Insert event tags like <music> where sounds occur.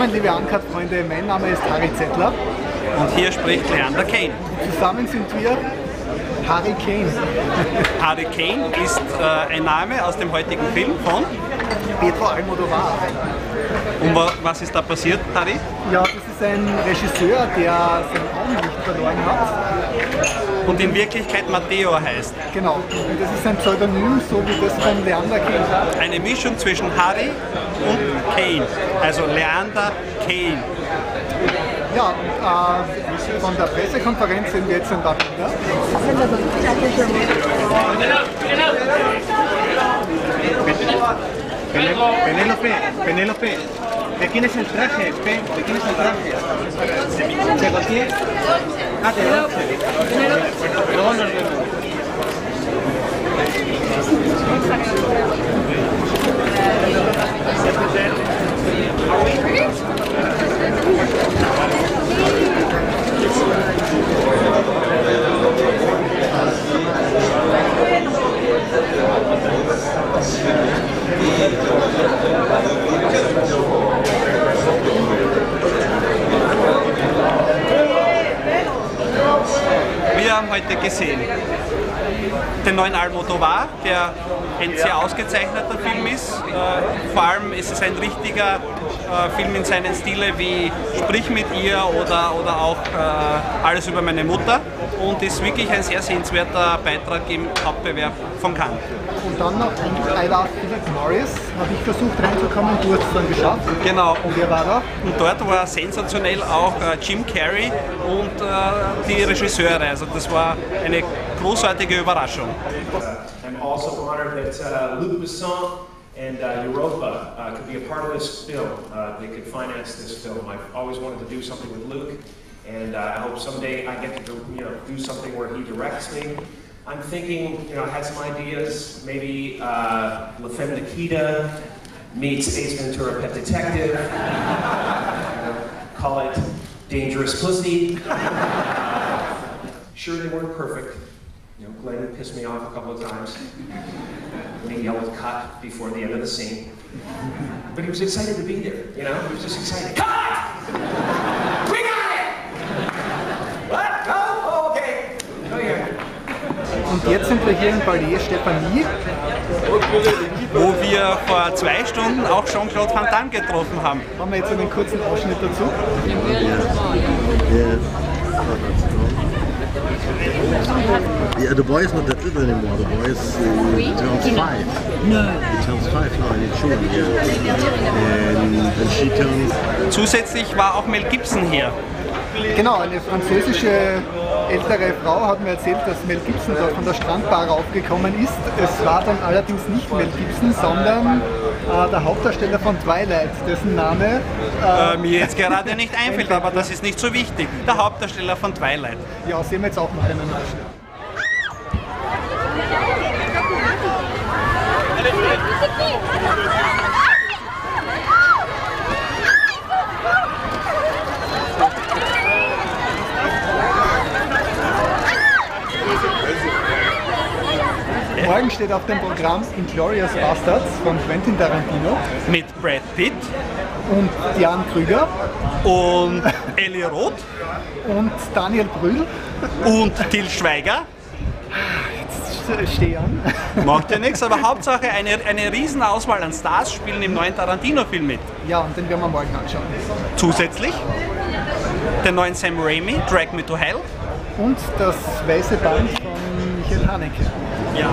liebe Uncut-Freunde, mein Name ist Harry Zettler. Und hier spricht Leander Kane. Zusammen sind wir Harry Kane. <laughs> Harry Kane ist äh, ein Name aus dem heutigen Film von Pedro Almodovar. Und wa was ist da passiert, Harry? Ja, das ist ein Regisseur, der sein Augenlicht verloren hat. Und in Wirklichkeit Matteo heißt. Genau. Und das ist ein Pseudonym, so wie das von Leander Kane. Eine Mischung zwischen Harry und Kane. Also Leander Kane. Ja, und äh, von der Pressekonferenz sehen wir jetzt. Penélope, Penélope, ¿de quién es el traje? Pe, ¿De quién es el traje? ¿De Gautier? Ah, de Gautier. Luego nos vemos. Wir haben heute gesehen den neuen Almodovar, der ein sehr ausgezeichneter Film ist. Äh, vor allem ist es ein richtiger äh, Film in seinen Stile wie Sprich mit ihr oder, oder auch äh, Alles über meine Mutter und ist wirklich ein sehr sehenswerter Beitrag im Hauptbewerb von Cannes. Und dann noch I Love Philip Morris. Habe ich versucht reinzukommen, du hast es dann geschafft. Genau. Und wer war da? Und dort war sensationell auch äh, Jim Carrey und äh, die Regisseure. Also das war eine großartige Überraschung. I'm also honored that uh, Luc Besson and uh, Europa uh, could be a part of this film. Uh, they could finance this film. I've always wanted to do something with Luc, and uh, I hope someday I get to do, you know, do something where he directs me. I'm thinking, you know, I had some ideas, maybe uh, La Femme Nikita meets Ace Ventura Pet Detective. Call it Dangerous Pussy. Sure, they weren't perfect. You know, Glenn pissed me off a couple of times he yelled cut before the end of the scene. But he was excited to be there, you know? He was just excited. Cut! We got Und jetzt sind wir hier im Palais Stephanie. Wo wir vor zwei Stunden auch Jean-Claude Van Damme getroffen haben. Haben wir jetzt einen kurzen Ausschnitt dazu. Yes. Yeah, the boy is not that little anymore. The boy is uh, turns five. No. He turns five now in June. Yeah. And, and she turns. Zusätzlich war auch Mel Gibson hier. Genau, eine französische ältere Frau hat mir erzählt, dass Mel Gibson dort von der Strandbar aufgekommen ist. Es war dann allerdings nicht Mel Gibson, sondern äh, der Hauptdarsteller von Twilight, dessen Name Äh, mir jetzt gerade nicht einfällt, <laughs> aber das ist nicht so wichtig. Der Hauptdarsteller von Twilight. Ja, sehen wir jetzt auch noch einen Ausschnitt. Morgen steht auf dem Programm Inglourious Bastards von Quentin Tarantino Mit Brad Pitt und Jan Krüger und Ellie Roth und Daniel Brühl. und Till Schweiger. Jetzt stehe an. Macht ja nichts, aber Hauptsache eine, eine Riesenauswahl an Stars spielen im neuen Tarantino-Film mit. Ja, und den werden wir morgen anschauen. Zusätzlich den neuen Sam Raimi, Drag Me to Hell. Und das weiße Band von Michael Haneke. Ja.